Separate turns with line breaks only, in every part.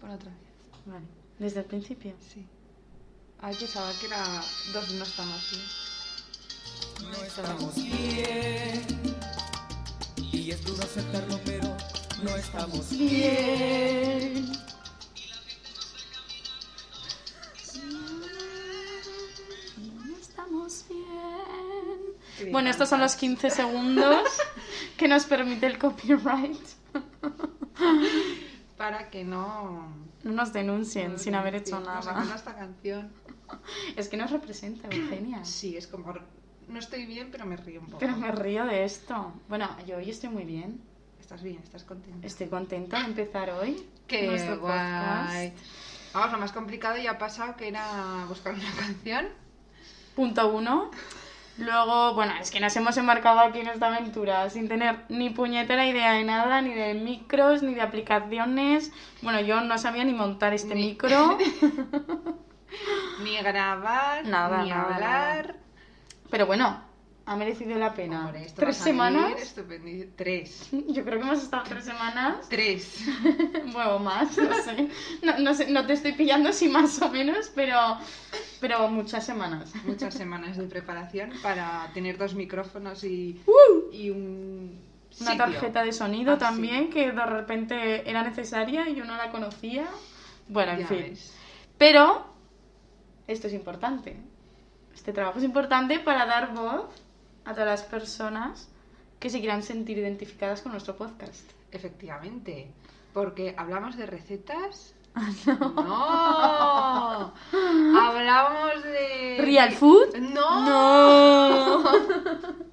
Pon otra vez.
Vale. Desde el principio.
Sí. Ay, pensaba que era dos no estamos bien.
No estamos bien. Y es duro aceptarlo, pero no estamos
Bien. No estamos bien. Bueno, estos son los 15 segundos que nos permite el copyright.
Para que no...
No nos denuncien sin haber hecho
no
nada.
esta canción.
Es que nos representa, Eugenia.
Sí, es como... No estoy bien, pero me río un poco.
Pero me río de esto. Bueno, yo hoy estoy muy bien.
Estás bien, estás contenta.
Estoy contenta de empezar hoy.
Qué
nuestro
guay.
podcast.
Vamos, lo más complicado ya ha pasado, que era buscar una canción.
Punto uno. Luego, bueno, es que nos hemos embarcado aquí en esta aventura sin tener ni puñetera idea de nada, ni de micros, ni de aplicaciones. Bueno, yo no sabía ni montar este
Ni-
micro.
Ni grabar,
Nada,
ni
nada,
hablar.
Pero bueno, ha merecido la pena.
Hombre, esto
¿Tres
a
semanas?
Tres.
Yo creo que hemos estado tres semanas.
Tres.
Bueno, más, no sé. No, no sé, no te estoy pillando si más o menos, pero, pero muchas semanas.
Muchas semanas de preparación para tener dos micrófonos y, y un.
Una
sitio.
tarjeta de sonido
Ah, sí.
también, que de repente era necesaria y yo no la conocía. Bueno, en
Ya
fin.
ves.
Pero esto es importante. Este trabajo es importante para dar voz a todas las personas que se quieran sentir identificadas con nuestro podcast.
Efectivamente. Porque hablamos de recetas.
Ah,
No. Hablamos de.
¿Real food?
No.
No.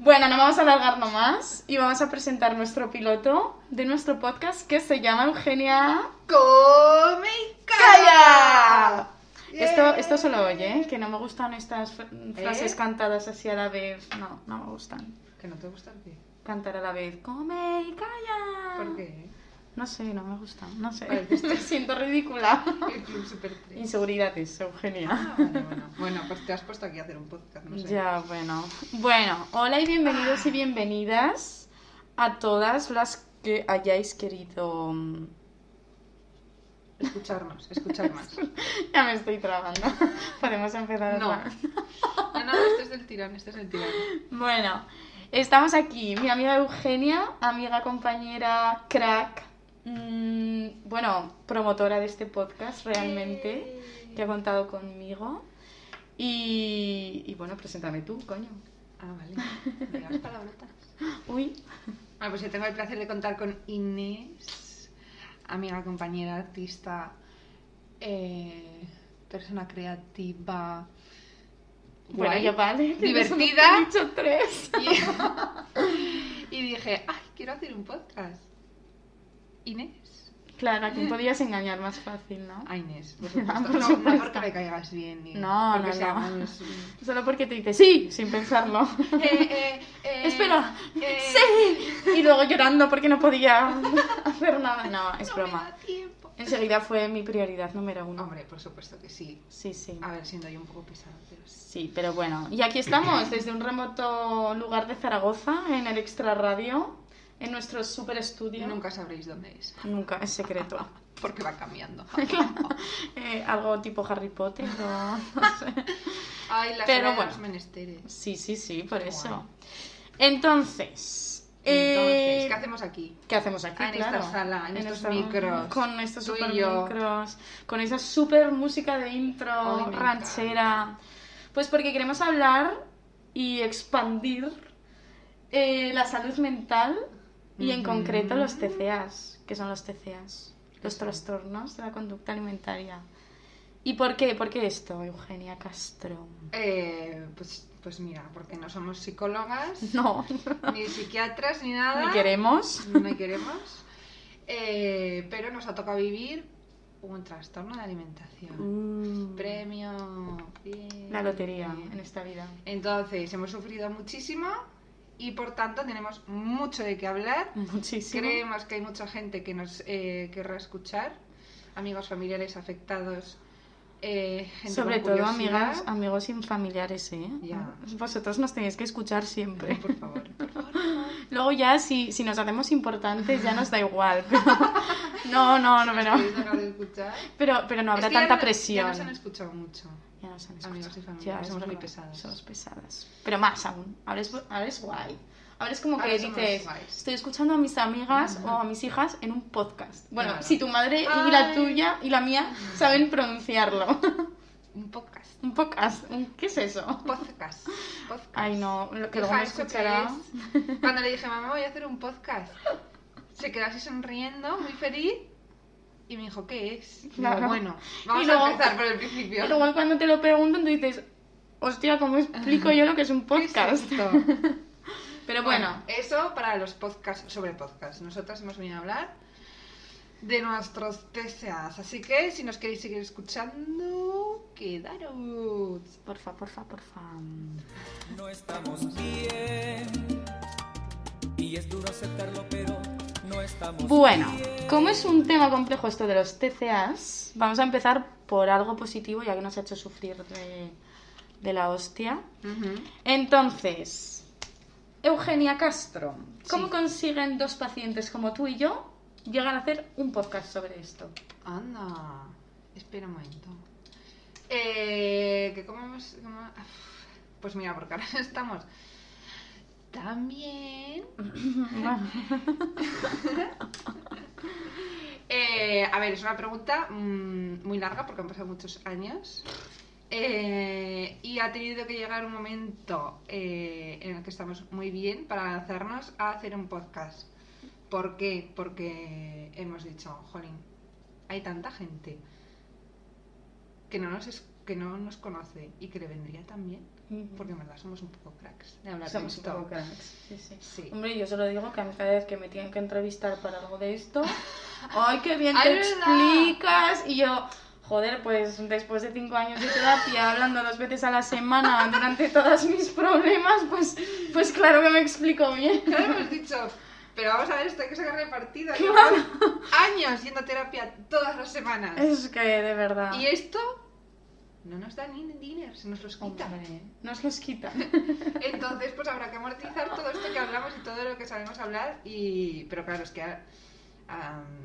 Bueno, no vamos a alargarnos más y vamos a presentar nuestro piloto de nuestro podcast que se llama Eugenia
¡Come y
Esto, esto solo oye, ¿eh? que no me gustan estas fr- frases
¿Eh?
cantadas así a la vez. No, no me gustan.
¿Que no te gusta el qué?
Cantar a la vez. Come y calla.
¿Por qué?
No sé, no me gustan. No sé. Me siento ridícula.
El Club Super 3.
Inseguridades, Eugenia.
Ah, vale, bueno. Bueno, pues te has puesto aquí a hacer un podcast, no sé.
Ya, bueno. Bueno, hola y bienvenidos y bienvenidas a todas las que hayáis querido...
Escucharnos, escuchar más.
Ya me estoy trabando. Podemos empezar
No.
otra?
No, no, este es del tirón, este es el tirón.
Bueno, estamos aquí. Mi amiga Eugenia, amiga, compañera, crack. mm, bueno, promotora de este podcast realmente, que ha contado conmigo. Y, y bueno, preséntame tú, coño.
Ah, vale. Las palabrotas.
Uy,
Bueno, pues yo tengo el placer de contar con Inés, amiga, compañera, artista, eh, persona creativa.
bueno,
guay,
ya vale.
Divertida.
dicho tres.
Y, y dije, ay, quiero hacer un podcast. Inés.
Claro, a quién podías engañar más fácil, ¿no?
A Inés, por supuesto. No,
supuesto.
no porque me caigas bien, ni
No, no, no.
seamos,
Solo porque te dice sí, sin pensarlo.
Eh, eh, eh,
Espera,
eh,
sí. Y luego llorando porque no podía hacer nada. No, es
no
broma.
me da tiempo.
Enseguida fue mi prioridad número uno.
Hombre, por supuesto que sí.
Sí, sí.
A ver, siendo yo un poco pesada, pero sí.
Sí, pero bueno. Y aquí estamos, desde un remoto lugar de Zaragoza, en el Extra Radio, en nuestro super estudio.
Nunca sabréis dónde es.
Nunca, es secreto.
Porque va cambiando.
Eh, algo tipo Harry Potter o no sé.
Ay, las
Pero bueno.
menesteres.
Sí, sí, sí, por
Qué
eso.
guay.
Entonces,
Entonces,
eh,
¿qué hacemos aquí?
¿Qué hacemos aquí?
Ah, en esta sala, en estos
esta-
micros,
Con estos
tú
super micros, con esa super música de intro ranchera. Pues porque queremos hablar y expandir eh, la salud mental y en concreto los TCAs. ¿Qué son los TCAs? Los trastornos de la conducta alimentaria. ¿Y por qué? ¿Por qué esto, Eugenia Castro?
Eh, pues, pues mira, porque no somos psicólogas,
No,
ni psiquiatras, ni nada.
ni queremos.
No queremos. Eh, pero nos ha tocado vivir un trastorno de alimentación.
Mm,
Premio. bien.
la lotería en esta vida.
Entonces, hemos sufrido muchísimo y por tanto tenemos mucho de qué hablar.
Muchísimo.
Creemos que hay mucha gente que nos eh, querrá escuchar, amigos familiares afectados. eh, gente
Sobre
con
todo amigas, amigos y familiares, ¿eh?
Ya.
Vosotros nos tenéis que escuchar siempre.
Por favor, por favor.
Luego ya si, si nos hacemos importantes ya nos da igual. pero- No, no, no,
Si
pero,
de escuchar.
pero, pero no habrá
Es que ya
tanta
no-
presión.
Ya nos han escuchado mucho.
Han escuchado.
Amigos y familia,
Ya,
somos muy pesadas.
Somos pesadas. Pero más aún. Ahora es, ahora es guay. Ahora es como que dices, estoy escuchando a mis amigas o a mis hijas en un podcast. Bueno,
Claro.
si tu madre y la
Ay.
tuya y la mía saben pronunciarlo.
Un podcast.
un podcast. ¿Qué es eso?
Podcast. podcast.
Ay, no, lo que luego me
¿eso qué
escuchará.
es? Cuando le dije, mamá, voy a hacer un podcast, se quedó así sonriendo, muy feliz, y me dijo, ¿qué es? Y digo,
Claro.
bueno, vamos
Y luego-
a empezar por el principio.
Y luego cuando te lo preguntan, tú dices, hostia, ¿cómo explico yo lo que es un
¿Qué es
podcast?
esto?
Pero bueno,
eso para los podcasts sobre podcast. Nosotras hemos venido a hablar de nuestros TCAs. Así que si nos queréis seguir escuchando, quedaros.
porfa, porfa, porfa.
No estamos bien. Y es duro aceptarlo, pero
Bueno, como es un tema complejo esto de los TCAs, vamos a empezar por algo positivo, ya que nos ha hecho sufrir de, de la hostia. Entonces, Eugenia Castro, ¿cómo
Sí.
consiguen dos pacientes como tú y yo llegar a hacer un podcast sobre esto?
Anda, espera un momento. Eh, que cómo hemos... cómo- Pues mira, porque ahora estamos también... Eh, a ver, es una pregunta mm, muy larga porque han pasado muchos años. Eh, y ha tenido que llegar un momento eh, en el que estamos muy bien para lanzarnos a hacer un podcast. ¿Por qué? Porque hemos dicho, jolín, hay tanta gente que no nos, es- que no nos conoce y que le vendría también. Porque en verdad somos un poco cracks de
Somos
de
un poco cracks. Sí, sí.
Sí.
Hombre, yo solo digo que a mí cada vez que me tienen que entrevistar para algo de esto, ¡ay, qué bien
¡Ay,
te explicas! Y yo, joder, pues después de cinco años de terapia, hablando dos veces a la semana durante todos mis problemas, pues, pues claro que me explico bien.
Claro, hemos dicho, pero vamos a ver, esto hay que sacarle partido. Llevamos años yendo a terapia todas las semanas.
Es que, de verdad.
Y esto no nos da ni dinero, se nos los quita.
Hombre, nos los quitan.
Entonces, pues habrá que amortizar todo esto que hablamos y todo lo que sabemos hablar. y Pero claro, es que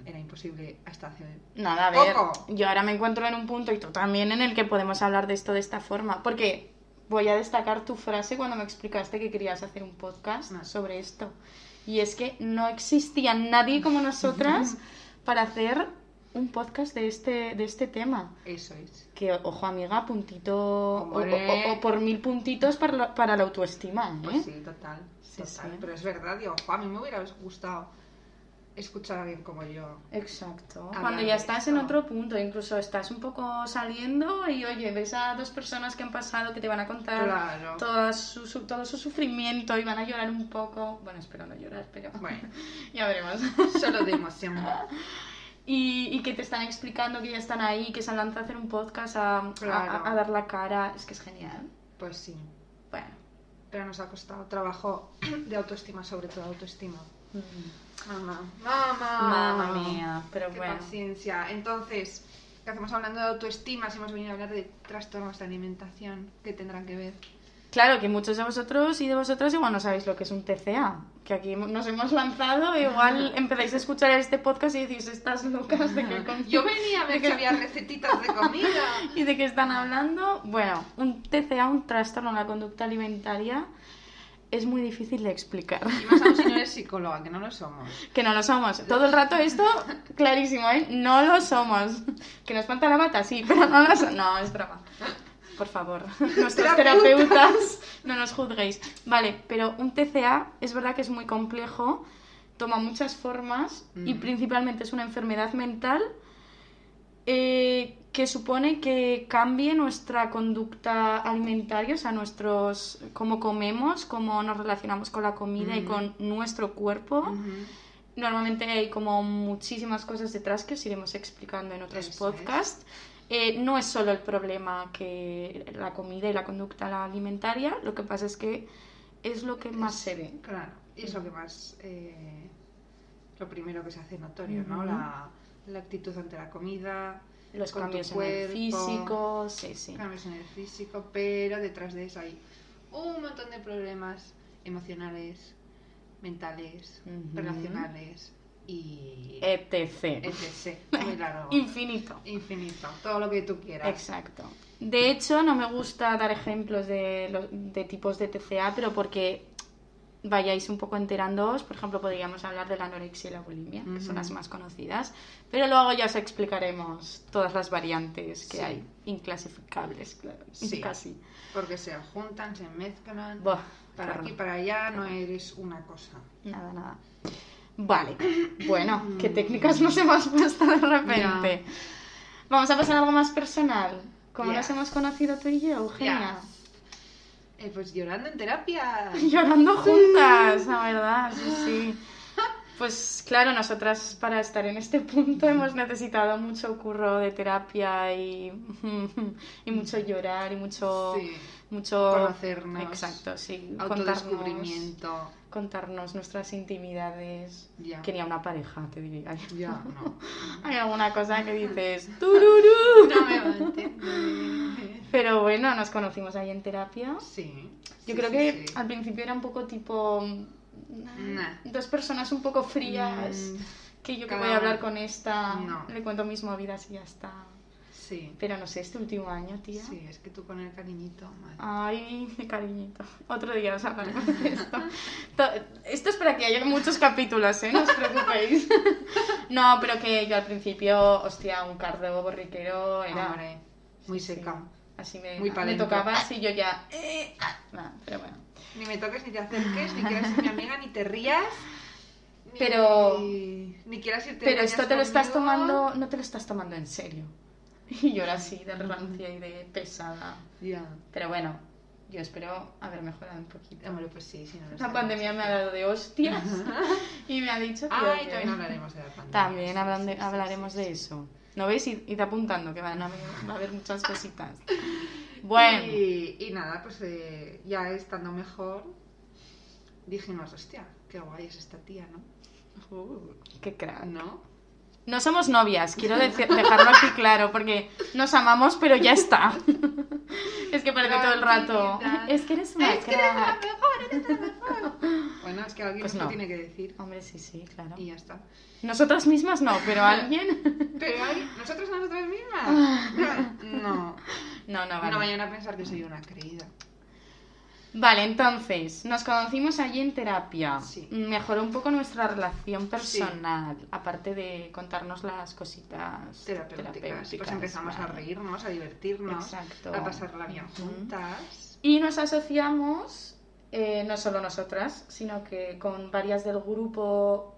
era imposible hasta hace...
Nada, a ver,
Poco.
yo ahora me encuentro en un punto y tú también en el que podemos hablar de esto de esta forma, porque voy a destacar tu frase cuando me explicaste que querías hacer un podcast sobre esto. Y es que no existía nadie como nosotras para hacer un podcast de este, de este tema.
Eso es.
Que, ojo amiga, puntito o, o- o por mil puntitos para la, para la autoestima, ¿eh?
Pues sí, total.
Sí,
total.
sí.
Pero es verdad, digo, "Jo, a mí me hubiera gustado escuchar a alguien como yo.
Exacto. Cuando ya estás en otro punto, incluso estás un poco saliendo y oye, ves a dos personas que han pasado que te van a contar
Claro.
todo, su, su- todo su sufrimiento y van a llorar un poco. Bueno, espero no llorar, pero
Bueno,
ya veremos.
solo de emoción.
y, y que te están explicando que ya están ahí, que se han lanzado a hacer un podcast, a,
Claro.
a- a dar la cara. Es que es genial.
Pues sí.
Bueno.
Pero nos ha costado trabajo de autoestima, sobre todo autoestima.
mm,
Mamá, mamá.
Mamma mía, pero
Qué
bueno.
paciencia. Entonces, ¿qué hacemos hablando de autoestima? Si hemos venido a hablar de trastornos de alimentación, ¿qué tendrán que ver?
Claro, que muchos de vosotros y de vosotras igual no sabéis lo que es un TCA. Que aquí nos hemos lanzado, igual empezáis a escuchar este podcast y decís, estas locas de que con-
Yo venía a ver que- había recetitas de comida.
¿Y de qué están hablando? Bueno, un TCA, un trastorno en la conducta alimentaria, es muy difícil de explicar.
Y más aún si no eres psicóloga, que no lo somos.
Que no lo somos. Todo el rato esto, clarísimo, ¿eh? No lo somos. Que nos falta la bata, sí, pero no lo somos. No, es broma. Por favor, nuestros
Terapeutas.
no nos juzguéis. Vale, pero un TCA es verdad que es muy complejo, toma muchas formas y
Mm.
principalmente es una enfermedad mental eh, que supone que cambie nuestra conducta alimentaria, o sea, nuestros cómo comemos, cómo nos relacionamos con la comida y
Mm.
con nuestro cuerpo. Normalmente hay como muchísimas cosas detrás que os iremos explicando en otros
Eso es.
Eh, no es solo el problema que la comida y la conducta alimentaria, lo que pasa es que es lo que más se ve.
Claro, y es lo que más. eh, lo primero que se hace notorio, ¿no? La, la actitud ante la comida,
Los cambios en el físico, sí, sí.
cambios en el físico, pero detrás de eso hay un montón de problemas emocionales, mentales, relacionales y
etc.
etc. Muy largo.
Infinito.
Infinito. Todo lo que tú quieras.
Exacto. De hecho, no me gusta dar ejemplos de, tipos de TCA, pero porque vayáis un poco enterándoos, por ejemplo, podríamos hablar de la anorexia y la bulimia, que son las más conocidas, pero luego ya os explicaremos todas las variantes que
Sí.
hay, inclasificables, claro,
Sí.
casi.
Porque se juntan, se mezclan.
Buah,
para
qué
aquí, para allá, no eres una cosa.
Nada, nada. Vale, bueno, ¿qué técnicas nos hemos puesto de repente? Vamos a pasar a algo más personal. ¿Cómo nos hemos conocido tú y yo, Eugenia?
Eh, pues llorando en terapia.
Llorando juntas, la verdad, sí, sí. Pues claro, nosotras para estar en este punto hemos necesitado mucho curro de terapia y, y mucho llorar y mucho...
Sí.
mucho
Conocernos.
Exacto, sí.
Autodescubrimiento.
contarnos nuestras intimidades. Quería una pareja, te diría.
Ya, no.
Hay alguna cosa que dices, tururú.
No me.
Pero bueno, nos conocimos ahí en terapia.
Sí.
Yo
sí,
creo
sí,
que
sí.
al principio era un poco tipo.
Nah.
Dos personas un poco frías.
Mm,
que yo que voy a hablar con esta.
No.
Le cuento mis movidas y ya está.
Sí.
Pero no sé, este último año, tía.
Sí, es que tú con el cariñito, madre.
Ay, mi cariñito. Otro día os hablaremos de esto. To- Esto es para que haya muchos capítulos, ¿eh? No os preocupéis. No, pero que yo al principio, hostia, un cardo borriquero era...
Hombre, muy seca.
sí. Así me,
Muy
me
palento.
tocaba así yo ya... eh, ah, nah, pero bueno.
Ni me toques, ni te acerques, ni quieras ser mi amiga, ni te rías.
Pero-
Ni quieras irte
Pero esto te lo estás tomando... No te lo estás tomando en serio. Y yo era así, de rancia y de pesada.
Ya.
Pero bueno, yo espero haber mejorado un poquito.
Hombre, pues sí, sí. No
La pandemia me ha dado de hostias y me ha dicho que...
Ay, también hablaremos de la pandemia.
También hablan de-
sí,
hablaremos
sí,
de
sí.
eso. ¿No veis? Id, id apuntando, que van a haber, va a haber muchas cositas. Bueno,
Y, y nada, pues eh, ya estando mejor, dijimos, hostia, qué guay es esta tía, ¿no?
uh, qué crack.
¿No?
No somos novias, quiero dejarlo aquí claro, porque nos amamos, pero ya está. Es que parece todo el rato. Es que eres una
Es que eres la mejor, eres la mejor. Bueno, es que alguien
Pues
lo
no.
tiene que decir.
Hombre, sí, sí, claro.
Y ya está.
Nosotras mismas no, pero alguien.
Pero hay, ¿nosotros a nosotras mismas? No.
No, no,
No
vale.
vayan a pensar que soy una creída.
Vale, entonces, nos conocimos allí en terapia.
Sí.
Mejoró un poco nuestra relación personal, aparte de contarnos las cositas
Terapéuticas. Pues empezamos a reírnos, a divertirnos,
Exacto.
a pasarla bien juntas.
Y nos asociamos, eh, no solo nosotras, sino que con varias del grupo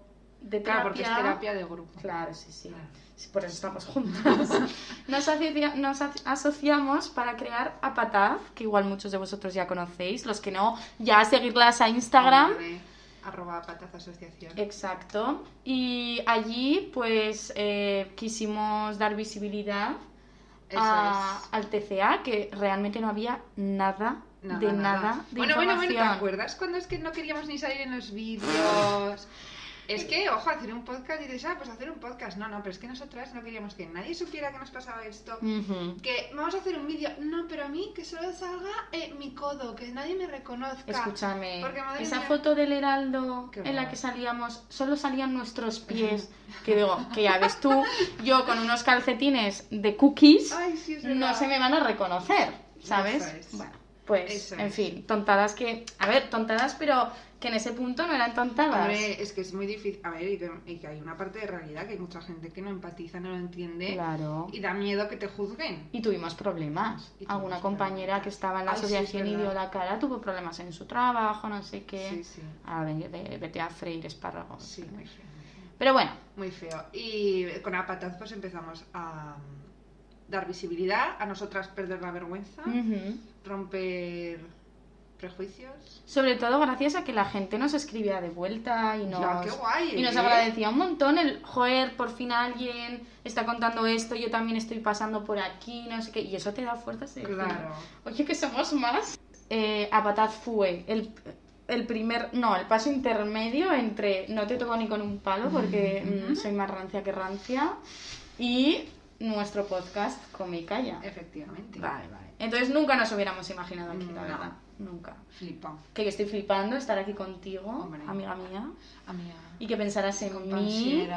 de terapia.
Claro, porque es terapia de grupo.
Claro, sí, sí.
Claro.
Por eso estamos juntas. Nos, asocia- nos asociamos para crear Apataz, que igual muchos de vosotros ya conocéis. Los que no, ya seguirlas a Instagram.
Hombre, Arroba pataz asociación.
Exacto. Y allí, pues, eh, quisimos dar visibilidad a- al TCA, que realmente no había nada, de nada, de
bueno, bueno, bueno, ¿te acuerdas cuando es que no queríamos ni salir en los vídeos? Es que, ojo, hacer un podcast y dices, ah, pues hacer un podcast. No, no, pero es que nosotras no queríamos que nadie supiera que nos pasaba esto. Que vamos a hacer un vídeo. No, pero a mí que solo salga eh, mi codo, que nadie me reconozca.
Escúchame,
Porque, madre
esa
mía,
foto del heraldo
Qué
en la que salíamos, solo salían nuestros pies, que digo, que ya ves tú, yo con unos calcetines de cookies,
Ay, sí, es
no se me van a reconocer, ¿sabes?
Eso es.
Bueno, pues,
Eso
en
es.
fin, tontadas que, a ver, tontadas, pero que en ese punto no eran tontadas.
Hombre, es que es muy difícil. A ver, y que, y que hay una parte de realidad que hay mucha gente que no empatiza, no lo entiende.
Claro.
Y da miedo que te juzguen.
Y tuvimos problemas.
Y tuvimos
Alguna compañera
problemas.
que estaba en la
Ay, sí, es
asociación y dio la cara, tuvo problemas en su trabajo, no sé qué.
Sí, sí.
A ver, ve- vete a freír espárragos.
Sí, muy feo.
Pero bueno,
Muy feo. Y con Apataz pues empezamos a mm, dar visibilidad, a nosotras perder la vergüenza, romper prejuicios.
sobre todo gracias a que la gente nos escribía de vuelta y nos,
Ya, qué guay,
y nos
¿eh?
agradecía un montón el, joder, por fin alguien está contando esto, yo también estoy pasando por aquí, no sé qué, y eso te da fuerzas de decir,
Claro.
oye, que somos más. Eh, Apataz fue el, el primer, no, el paso intermedio entre no te toco ni con un palo porque mm, soy más rancia que rancia y nuestro podcast Come y Calla.
Efectivamente.
Vale, vale. Entonces nunca nos hubiéramos imaginado aquí, la
No,
verdad. Nunca.
Flipa.
Que yo estoy flipando estar aquí contigo,
Hombre.
amiga mía,
Amiga.
y que pensaras en mí.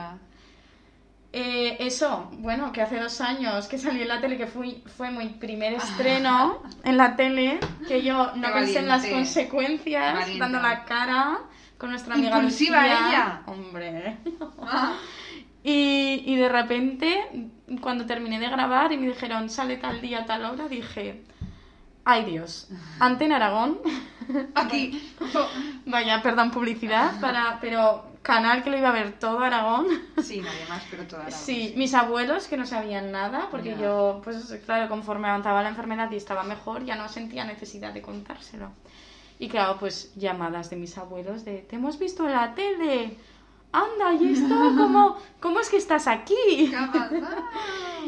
Eh, eso, bueno, que hace dos años que salí en la tele, que fui, fue mi primer estreno en la tele, que yo no
Qué
pensé en las consecuencias,
Valiente.
dando la cara con nuestra amiga
Impulsiva
Lucía.
ella.
Hombre.
Ah,
Y, y de repente, cuando terminé de grabar y me dijeron, sale tal día, tal hora, dije, ay Dios, Antena Aragón,
Aquí.
vaya, perdón, publicidad, para, pero canal que lo iba a ver todo Aragón.
Sí, nadie más, pero toda la
Sí, mis abuelos que no sabían nada, porque yo, pues claro, conforme avanzaba la enfermedad y estaba mejor, ya no sentía necesidad de contárselo. Y claro, pues llamadas de mis abuelos de, te hemos visto en la tele, anda, ¿y esto? ¿Cómo, cómo es que estás aquí?
¿Qué ha pasado?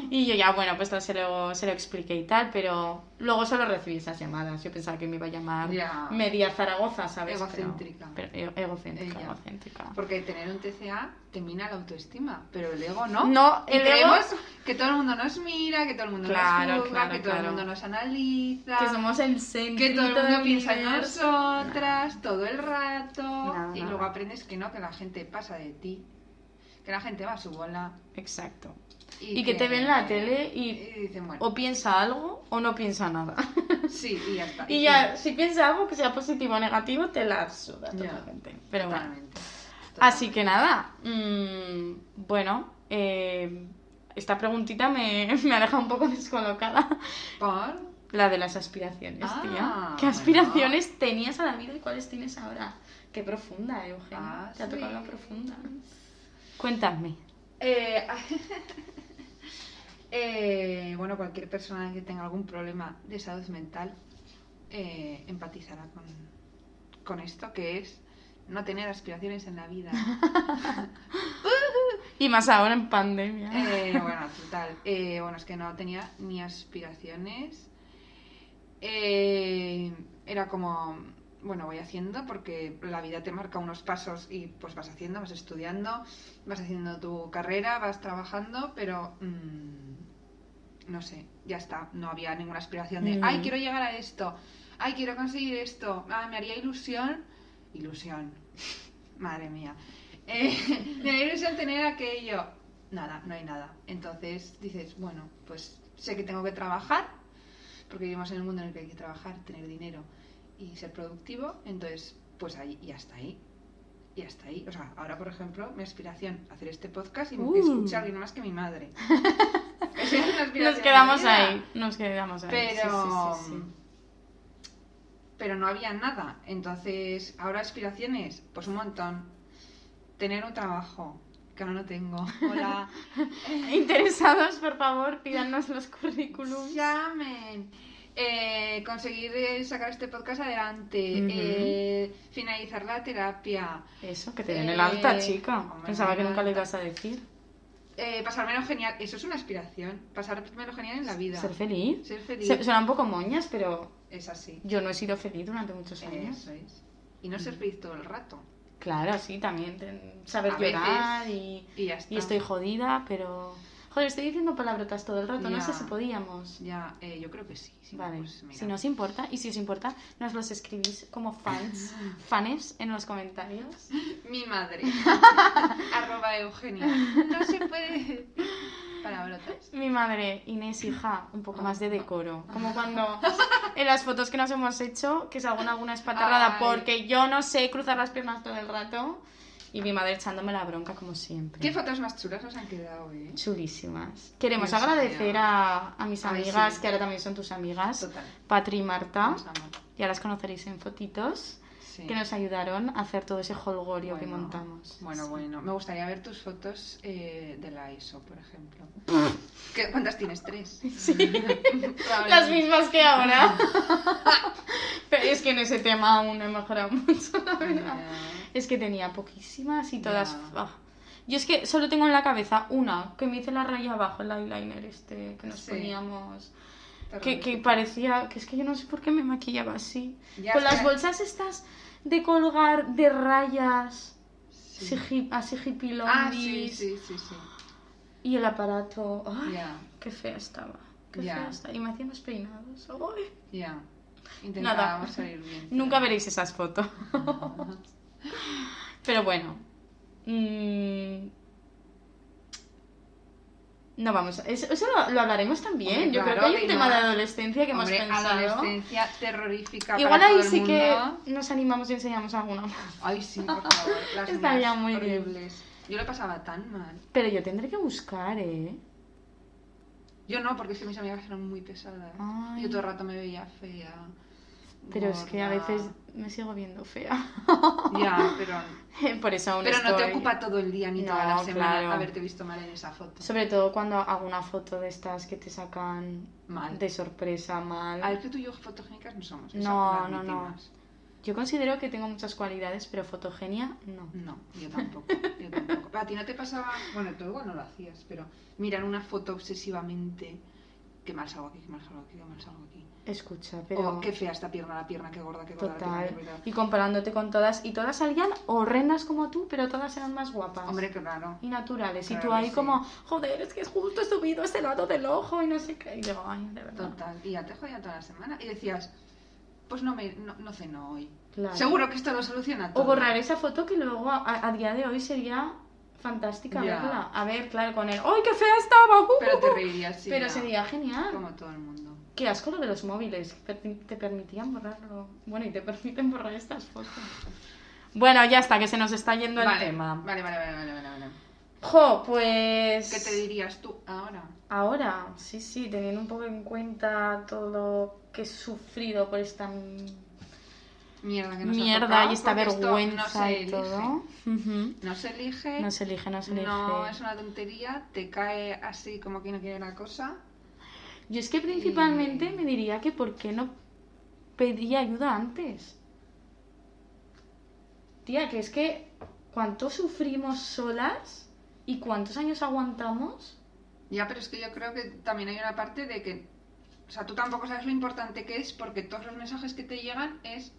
Y yo ya, bueno, pues se lo, se lo expliqué y tal, pero luego solo recibí esas llamadas. Yo pensaba que me iba a llamar
Ya.
media Zaragoza, ¿sabes?
Egocéntrica.
Pero, egocéntrica, egocéntrica.
Porque tener un TCA te mina la autoestima, pero el ego no.
No,
Y
el ego-
creemos que todo el mundo nos mira, que todo el mundo
Claro,
nos juzga,
claro,
que todo el mundo nos analiza,
Que somos el centro
que todo el mundo piensa en nosotras todo el rato. Y luego aprendes que no, que la gente pasa de ti, que la gente va a su bola.
Exacto. Y que te ven en la tele y-
dicen, bueno,
O piensa algo o no piensa nada.
sí, y ya está.
y ya, si piensa algo que sea positivo o negativo, te la suda totalmente. Pero bueno. Así que nada, mm, bueno, eh, esta preguntita me, me ha dejado un poco descolocada.
Por...
La de las aspiraciones,
Ah,
tía. ¿Qué
bueno.
aspiraciones tenías a la vida y cuáles tienes ahora? Qué profunda, eh, Eugenia.
Ah,
Te ha tocado la profunda. Cuéntame.
Eh, eh, bueno, cualquier persona que tenga algún problema de salud mental empatizará con, con esto, que es no tener aspiraciones en la vida.
Y más ahora en pandemia.
Eh, bueno, total. Eh, bueno, es que no tenía ni aspiraciones. Eh, era como, bueno, voy haciendo porque la vida te marca unos pasos y pues vas haciendo, vas estudiando, vas haciendo tu carrera, vas trabajando, pero mm, no sé, ya está. No había ninguna aspiración de,
Mm.
ay, quiero llegar a esto, ay, quiero conseguir esto, ah, me haría ilusión. Ilusión. Madre mía. Eh, me haría ilusión tener aquello. Nada, no hay nada. Entonces dices, bueno, pues sé que tengo que trabajar, porque vivimos en un mundo en el que hay que trabajar, tener dinero y ser productivo. Entonces, pues ahí, y hasta ahí. Y hasta ahí. O sea, ahora, por ejemplo, mi aspiración hacer este podcast y
Uh.
escuchar a alguien más que mi madre. Esa es una aspiración
Nos quedamos ahí. Nos quedamos ahí.
Pero.
sí, sí, sí.
Pero no había nada. Entonces, ahora aspiraciones, pues un montón. Tener un trabajo, que ahora no tengo. Hola.
Interesados, por favor, pídanos los currículums.
Llamen. Eh, conseguir eh, sacar este podcast adelante. Eh, finalizar la terapia.
Eso, que te den el
Eh,
alta, chica.
hombre,
Pensaba que nunca lo
alta.
ibas a decir.
Eh, pasármelo genial. Eso es una aspiración. Pasármelo genial en la vida.
Ser feliz.
Ser feliz.
Se- Suena un poco moñas, pero
Es así.
yo no he sido feliz durante muchos años.
Eso es. Y no ser feliz todo el rato.
Claro, sí, también. saber
A
llorar y,
Y ya está.
y estoy jodida, pero... Joder, estoy diciendo palabrotas todo el rato. No sé si podíamos.
Ya, eh, yo creo que sí. Si no,
Vale,
pues, mira.
si no os importa, y si os importa, nos los escribís como fans, fanes en los comentarios.
Mi madre. Arroba Eugenia. No se puede palabrotas.
Mi madre, Inés, hija, un poco más de decoro. Como cuando en las fotos que nos hemos hecho, que salgo en alguna espatarrada
Ay.
porque yo no sé cruzar las piernas todo el rato. Y mi madre echándome la bronca como siempre.
¿Qué fotos más chulas nos han quedado, eh?
Chulísimas. Queremos
Dios
agradecer a, a mis
Ay,
amigas,
sí.
que ahora también son tus amigas,
Total.
Patri y Marta. Ya las conoceréis en fotitos,
Sí.
que nos ayudaron a hacer todo ese holgorio que montamos.
Bueno,
Sí.
bueno. Me gustaría ver tus fotos eh, de la ISO, por ejemplo. ¿Qué- ¿Cuántas tienes? ¿Tres?
Sí. Las mismas que ahora. Pero es que en ese tema aún he mejorado mucho, la verdad. Es que tenía poquísimas y todas. Ah. Yo es que solo tengo en la cabeza una, que me hice la raya abajo, el eyeliner este, que nos
Sí.
poníamos. Que, que parecía. Que es que yo no sé por qué me maquillaba así.
Ya,
Con las
que-
bolsas estas de colgar de rayas.
Sí.
Así, hip- así hippie
Ah, sí, sí, sí, sí.
Y el aparato. Ay, qué fea estaba. Qué fea estaba. Y me hacían los peinados. Ay.
ya. Intentábamos salir bien.
Nunca veréis esas fotos. Pero bueno. mm, No vamos, a- eso, eso lo, lo hablaremos también.
Hombre,
Yo creo que hay un tema de adolescencia que
Hombre,
hemos pensado.
adolescencia terrorífica
Igual
para
ahí
todo el
sí que nos animamos y enseñamos alguna más.
Ay, sí, por favor. Las
Estaría muy bien.
horribles. Yo lo pasaba tan mal.
Pero yo tendré que buscar, ¿eh?
Yo no, porque es que mis amigas eran muy pesadas.
Ay.
Yo todo el rato me veía fea.
Pero es que a veces me sigo viendo fea.
Ya, pero,
Por eso aún
pero no te
estoy-
ocupa todo el día ni toda la
No,
semana
claro.
haberte visto mal en esa foto.
Sobre todo cuando hago una foto de estas que te sacan
Mal.
de sorpresa mal.
A ver que tú y yo fotogénicas no somos.
No, no, no. Yo considero que tengo muchas cualidades, pero fotogenia no.
No, yo tampoco. Yo tampoco. A ti no te pasaba. Bueno, tú igual no lo hacías, pero mirar una foto obsesivamente. Qué mal salgo aquí, qué mal salgo aquí, qué mal salgo aquí.
Escucha, pero
O qué fea esta pierna, la pierna, qué gorda, qué gorda. la
total.
pierna.
Y comparándote con todas, y todas salían horrendas como tú, pero todas eran más guapas.
Hombre, claro.
y naturales. y tú ahí
sí.
como, joder, es que justo he subido este lado del ojo y no sé qué. Y yo, ay, de verdad.
Total. Y ya te jodía toda la semana. Y decías, pues no me no, no ceno hoy.
Claro.
Seguro que esto lo soluciona todo.
O borrar esa foto que luego a, a día de hoy sería fantástica verla. A ver, claro, con el ¡ay, qué fea estaba! uh,
Pero te
uh, uh".
reirías, sí.
Pero
ya.
sería genial.
Como todo el mundo.
Qué asco lo de los móviles, te permitían borrarlo. Bueno, y te permiten borrar estas fotos. Bueno, ya está, que se nos está yendo el tema.
Vale, vale, vale, vale, vale, vale.
Jo, pues...
¿Qué te dirías tú ahora?
Ahora, sí, sí, teniendo un poco en cuenta todo lo que he sufrido por esta
Mierda que nos ha
mierda
tocado,
y esta vergüenza
no
y todo.
No se elige.
No se elige, no se elige.
No es una tontería, te cae así como que no quiere la cosa.
Yo es que principalmente me diría que por qué no pedí ayuda antes. Tía, que es que cuánto sufrimos solas y cuántos años aguantamos.
Ya, pero es que yo creo que también hay una parte de que, o sea, tú tampoco sabes lo importante que es porque todos los mensajes que te llegan es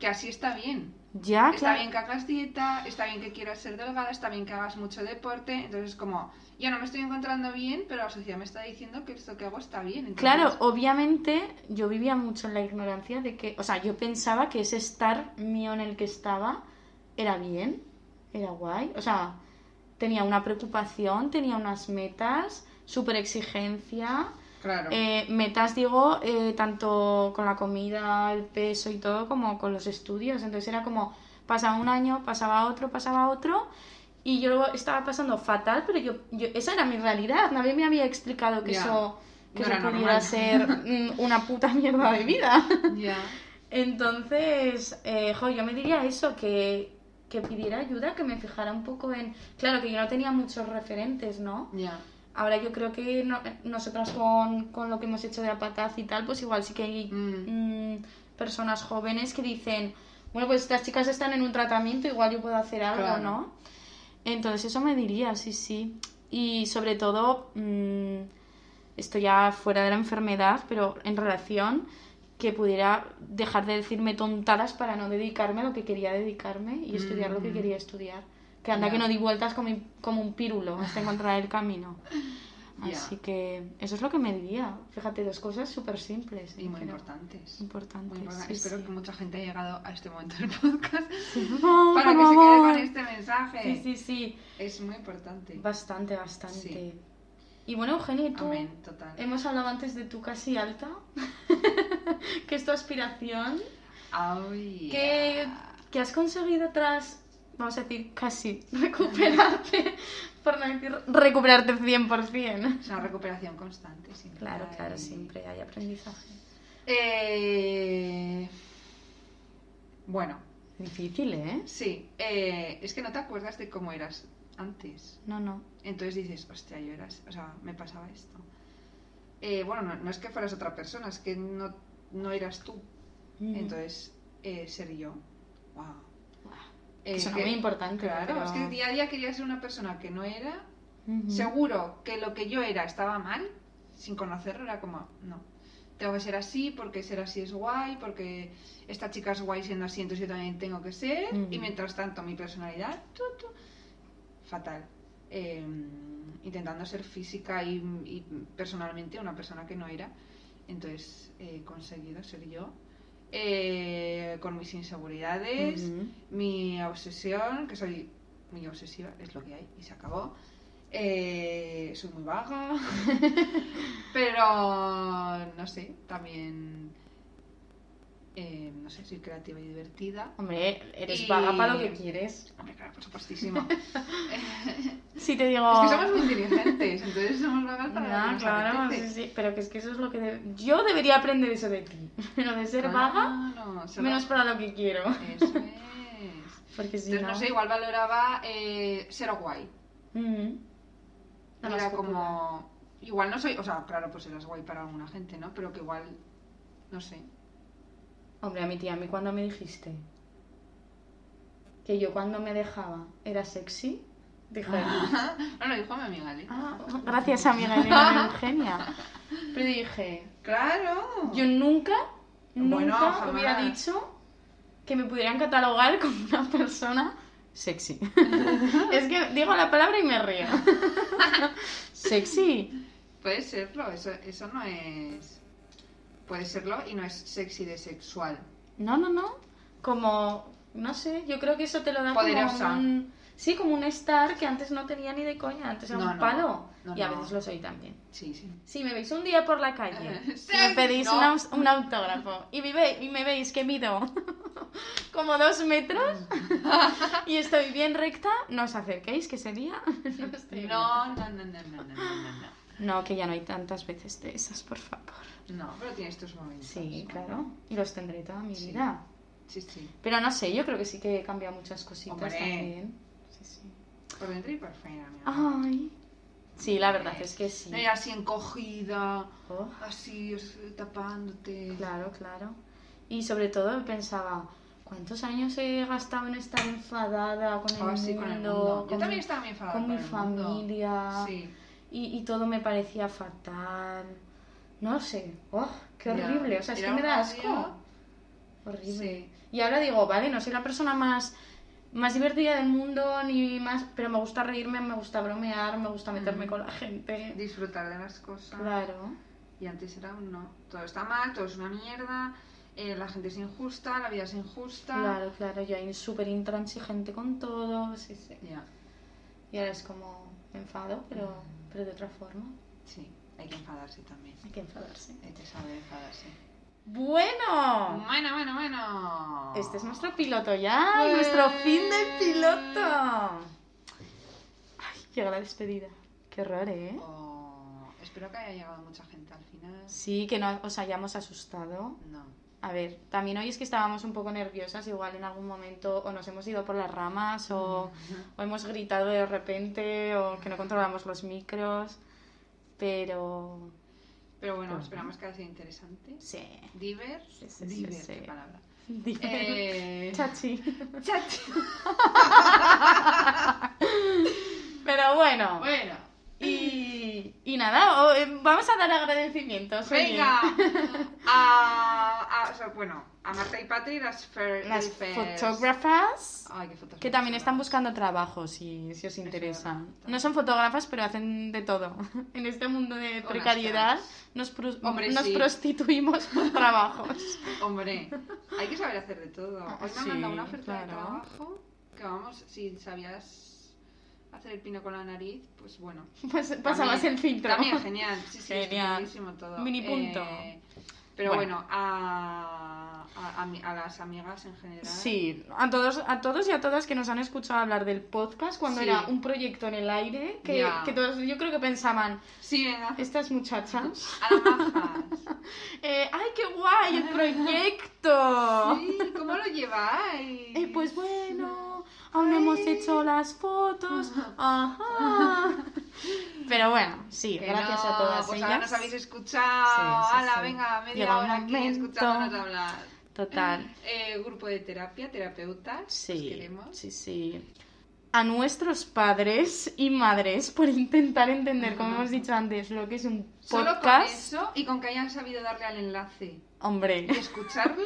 que así está bien.
Ya,
Está
claro.
bien que hagas dieta, está bien que quieras ser delgada, está bien que hagas mucho deporte. Entonces, como, yo no me estoy encontrando bien, pero la sociedad me está diciendo que esto que hago está bien. Entonces,
Claro, obviamente yo vivía mucho en la ignorancia de que, o sea, yo pensaba que ese estar mío en el que estaba era bien, era guay, o sea, tenía una preocupación, tenía unas metas, súper exigencia,
Claro.
eh, metas digo, eh, tanto con la comida, el peso y todo, como con los estudios, entonces era como, pasaba un año, pasaba otro, pasaba otro, y yo estaba pasando fatal, pero yo, yo esa era mi realidad, nadie me había explicado que eso que
No
eso
era
pudiera
normal.
ser mm, una puta mierda de vida. Entonces, eh, jo, yo me diría eso, que, que pidiera ayuda, que me fijara un poco en... Claro que yo no tenía muchos referentes, ¿no?
Ya.
Ahora yo creo que no- nosotras con, con lo que hemos hecho de Apataz y tal, pues igual sí que hay
Mm.
mm, personas jóvenes que dicen, bueno, pues estas chicas están en un tratamiento, igual yo puedo hacer algo,
Claro.
¿no? Entonces eso me diría, sí, sí. Y sobre todo, mm, esto ya fuera de la enfermedad, pero en relación, que pudiera dejar de decirme tontadas para no dedicarme a lo que quería dedicarme y estudiar lo que
Mm.
quería estudiar. Que anda que no di vueltas como, como un pírulo hasta encontrar el camino. Así que eso es lo que me diría. Fíjate, dos cosas súper simples.
Y muy importantes.
Importantes.
Muy importantes.
sí,
Espero
sí.
que mucha gente haya llegado a este momento del podcast para que se quede con este mensaje.
Sí, sí, sí.
Es muy importante.
Bastante, bastante. Y bueno, Eugenia, ¿y tú?
Amén, total.
Hemos hablado antes de tu casi alta, que es tu aspiración,
Ay,
que, que has conseguido tras, vamos a decir, casi recuperarte, por no decir recuperarte 100%.
Es una recuperación constante, siempre.
Claro,
hay-
claro, siempre hay aprendizaje.
Eh... Bueno,
Difícil, ¿eh?
sí. eh, es que no te acuerdas de cómo eras antes.
No, no.
Entonces dices, hostia, yo era, o sea, me pasaba esto. Eh, bueno, no, no es que fueras otra persona, es que no, no eras tú.
Mm.
Entonces, eh, ser yo. Wow.
Que suena muy importante,
Claro,
pero-
es que día a día quería ser una persona que no era. Seguro que lo que yo era estaba mal, sin conocerlo, era como, no. Tengo que ser así porque ser así es guay, porque esta chica es guay siendo así, entonces yo también tengo que ser. Y mientras tanto, mi personalidad, tu, tu, fatal. Eh, intentando ser física y, y personalmente una persona que no era. Entonces he conseguido ser yo. Eh, con mis inseguridades, mi obsesión, que soy muy obsesiva, es lo que hay, y se acabó. Eh, soy muy vaga, pero no sé, también, eh, no sé, soy creativa y divertida.
Hombre, eres
Y-
vaga para lo que quieres.
Hombre, claro, por supuestísimo.
Si te digo...
Es que somos muy inteligentes, entonces somos vagas para lo que nos
claro, sí, sí, pero que es que eso es lo que... de- Yo debería aprender eso de ti. Pero de ser vaga, menos para lo que quiero.
Eso es.
Porque si
Entonces,
no...
no sé, igual valoraba eh, ser guay. Era como. Igual no soy. O sea, claro, pues eras guay para alguna gente, ¿no? Pero que igual. No sé.
Hombre, a mi tía, a mí cuando me dijiste que yo cuando me dejaba era sexy, dije...
no lo dijo mi amiga Elena.
Ah, gracias amiga Elena de Eugenia. Pero dije,
¡Claro!
yo nunca,
Bueno,
nunca
jamás.
hubiera dicho que me pudieran catalogar como una persona sexy. es que digo la palabra y me río. sexy.
Puede serlo, eso, eso no es. Puede serlo y no es sexy de sexual.
No, no, no. Como, no sé, yo creo que eso te lo da
Poderosa.
como un... Sí, como un star que antes no tenía ni de coña, antes era
No,
un
no.
palo.
No,
y a veces lo soy también.
Sí, sí.
Si me veis un día por la calle y
sí,
me pedís un autógrafo y me, ve- y me veis que mido como dos metros y estoy bien recta, no os acerquéis, que ese día no estoy.
No, no, no, no, no, no, no, no.
Que ya no hay tantas veces de esas, por favor.
No, pero tienes tus momentos.
Sí, claro. Y los tendré toda mi
Sí.
vida.
Sí, sí.
Pero no sé, yo creo que sí que he cambiado muchas cositas
Hombre.
también. Sí, sí.
Por dentro y por fuera, mi amor.
Ay. Sí, la verdad es que sí.
No así encogida,
Oh,
así tapándote.
claro, claro. Y sobre todo pensaba, ¿cuántos años he gastado en estar enfadada con el,
Oh,
mundo,
sí, con el mundo. Yo
con
también
mi-
estaba enfadada
con mi
el mundo.
familia?
Sí.
Y, y todo me parecía fatal. No sé. ¡Oh, qué
Ya.
horrible! O sea, es que me da asco.
día-
Horrible.
Sí.
Y ahora digo, vale, no soy la persona más, más divertida del mundo, ni más, pero me gusta reírme, me gusta bromear, me gusta meterme
Mm.
con la gente.
Disfrutar de las cosas.
Claro.
Y antes era un no. Todo está mal, todo es una mierda, eh, la gente es injusta, la vida es injusta.
Claro, claro, yo ahí súper intransigente con todo, sí, sí.
Ya,
Y ahora es como enfado, pero, pero de otra forma.
sí. Hay que enfadarse también.
Hay que enfadarse.
Hay que saber enfadarse.
Bueno,
Bueno, bueno, bueno.
este es nuestro piloto ya,
Pues-
nuestro fin de piloto. Ay, llega la despedida. Qué horror, ¿eh?
Oh, espero que haya llegado mucha gente al final.
Sí, que no os hayamos asustado.
No.
A ver, también hoy es que estábamos un poco nerviosas, igual en algún momento o nos hemos ido por las ramas o, o hemos gritado de repente o que no controlamos los micros, pero
Pero bueno,
Pues
esperamos que haya sido interesante.
sí.
Diver.
Sí, sí,
Diver,
sí.
qué palabra.
Eh...
Eh,
Chachi.
chat.
Pero bueno,
Bueno,
y, nada, eh, vamos a dar agradecimientos.
venga. A, a- o sea, bueno, a Marta y Patri, las fer,
fotógrafas
Ay, qué fotos
que también están buscando trabajo, si, si os interesa. No son fotógrafas, pero hacen de todo. En este mundo de precariedad nos,
Hombre,
nos
sí.
prostituimos por trabajos.
Hombre, hay que saber hacer de todo. Hoy me han
Sí,
mandado una oferta de trabajo que vamos, si sabías hacer el pino con la nariz, pues bueno.
Pues pasabas el filtro.
También, genial. Sí, sí,
Genial.
todo.
Mini punto.
Eh, pero
Bueno.
bueno, a, a, a las amigas en general.
Sí, a todos, a todos y a todas que nos han escuchado hablar del podcast cuando
Sí.
era un proyecto en el aire, que, que todos yo creo que pensaban,
Sí, venga.
estas muchachas, eh, ¡ay, qué guay el proyecto!
Sí, ¿cómo lo lleváis?
Eh, pues bueno, aún no hemos hecho las fotos. Ajá. Pero bueno, sí,
Que
gracias
no,
a todas
pues
ellas.
ahora nos habéis escuchado.
Sí, sí,
Hala,
sí.
venga, media hora aquí escuchándonos hablar.
Total.
Eh, grupo de terapia, terapeutas.
Sí,
queremos.
sí, sí. A nuestros padres y madres por intentar entender, como hemos dicho antes, lo que es un
Solo con
podcast.
eso y con que hayan sabido darle al enlace
Hombre,
y escucharlo,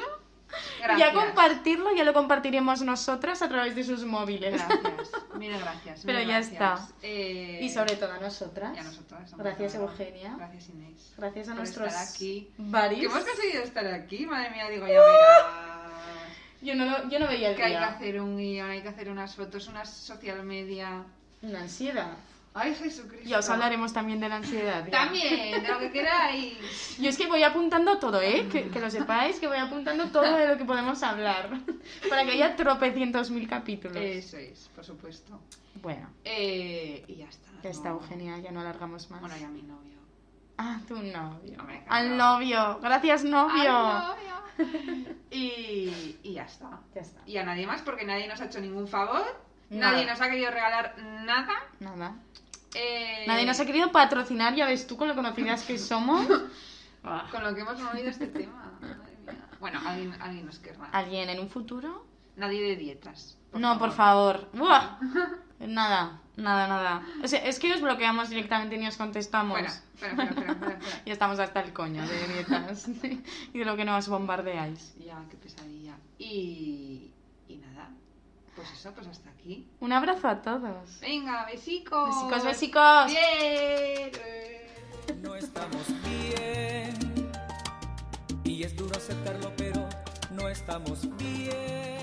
Y a
Gracias.
compartirlo ya lo compartiremos nosotras a través de sus móviles.
Gracias, mil gracias.
Pero ya
gracias.
está.
Eh,
Y sobre todo a nosotras.
y a nosotras,
Gracias. Eugenia.
Gracias, Inés.
Gracias a
por
nuestros
estar aquí. Que
varios.
hemos conseguido estar aquí, madre mía, digo, ya verás.
Yo no, lo- yo no veía el
Que hay que hacer un guion, hay que hacer unas fotos, unas social media.
Una ansiedad.
Ay, Jesucristo.
Ya os hablaremos también de la ansiedad. ya.
También, de lo que queráis.
Yo es que voy apuntando todo, ¿eh? Que, que lo sepáis, que voy apuntando todo de lo que podemos hablar. Para que haya tropecientos mil capítulos.
Eso es, por supuesto.
Bueno,
Eh, y ya está.
ya está,
no-
Eugenia, ya no alargamos más.
Bueno, ya mi novio.
Ah, tu novio.
Claro.
Al novio. Gracias, novio.
Y, y ya está.
Ya está.
Y a nadie más, porque nadie nos ha hecho ningún favor.
Nada.
Nadie nos ha querido regalar nada.
Nada.
Eh,
Nadie nos ha querido patrocinar, ya ves tú, con lo conocidas que somos.
Con lo que hemos movido este tema. Madre mía. Bueno, alguien, alguien nos querrá.
¿Alguien en un futuro?
Nadie de dietas.
no, por favor. Buah. Nada, nada, nada. O sea, es que os bloqueamos directamente ni os contestamos.
Fuera, fuera, fuera, fuera.
Y estamos hasta el coño de dietas y de lo que nos bombardeáis.
Ya, qué pesadilla. Y, y nada. Pues eso, pues hasta aquí.
Un abrazo a todos.
Venga, besicos.
Besicos, besicos.
Bien.
No estamos bien. Y es duro aceptarlo, pero no estamos bien.